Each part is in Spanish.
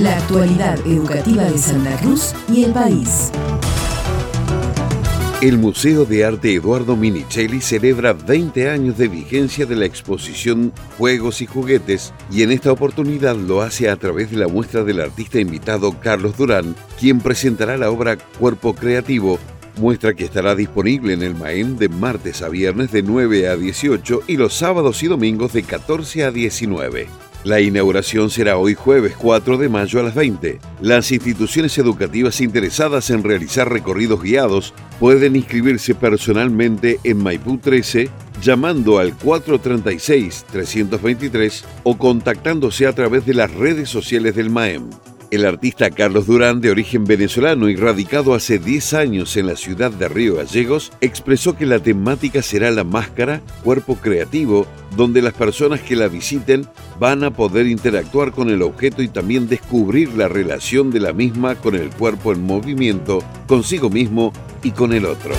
La actualidad educativa de Santa Cruz y el país. El Museo de Arte Eduardo Minicelli celebra 20 años de vigencia de la exposición Juegos y Juguetes y en esta oportunidad lo hace a través de la muestra del artista invitado Carlos Durán, quien presentará la obra Cuerpo Creativo, muestra que estará disponible en el Maén de martes a viernes de 9 a 18 y los sábados y domingos de 14 a 19. La inauguración será hoy jueves 4 de mayo a las 20. Las instituciones educativas interesadas en realizar recorridos guiados pueden inscribirse personalmente en Maipú 13 llamando al 436-323 o contactándose a través de las redes sociales del MAEM. El artista Carlos Durán, de origen venezolano y radicado hace 10 años en la ciudad de Río Gallegos, expresó que la temática será la máscara, cuerpo creativo, donde las personas que la visiten van a poder interactuar con el objeto y también descubrir la relación de la misma con el cuerpo en movimiento, consigo mismo y con el otro.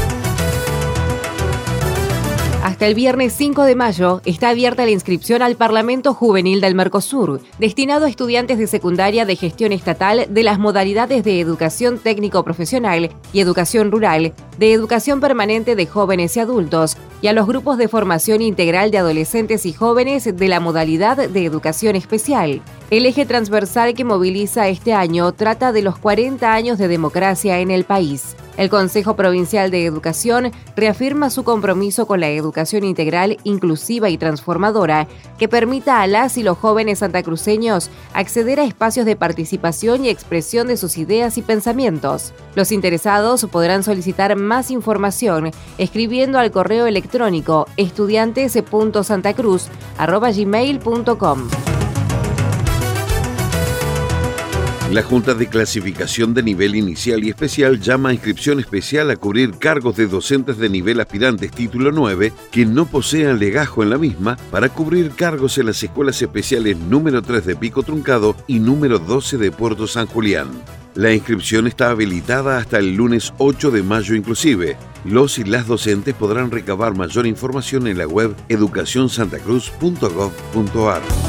Hasta el viernes 5 de mayo está abierta la inscripción al Parlamento Juvenil del Mercosur, destinado a estudiantes de secundaria de gestión estatal de las modalidades de educación técnico-profesional y educación rural, de educación permanente de jóvenes y adultos, y a los grupos de formación integral de adolescentes y jóvenes de la modalidad de educación especial. El eje transversal que moviliza este año trata de los 40 años de democracia en el país. El Consejo Provincial de Educación reafirma su compromiso con la educación integral, inclusiva y transformadora, que permita a las y los jóvenes santacruceños acceder a espacios de participación y expresión de sus ideas y pensamientos. Los interesados podrán solicitar más información escribiendo al correo electrónico estudiantes.santacruz.gmail.com. La Junta de Clasificación de Nivel Inicial y Especial llama a inscripción especial a cubrir cargos de docentes de nivel aspirantes título 9 que no posean legajo en la misma para cubrir cargos en las escuelas especiales número 3 de Pico Truncado y número 12 de Puerto San Julián. La inscripción está habilitada hasta el lunes 8 de mayo inclusive. Los y las docentes podrán recabar mayor información en la web educacionsantacruz.gov.ar.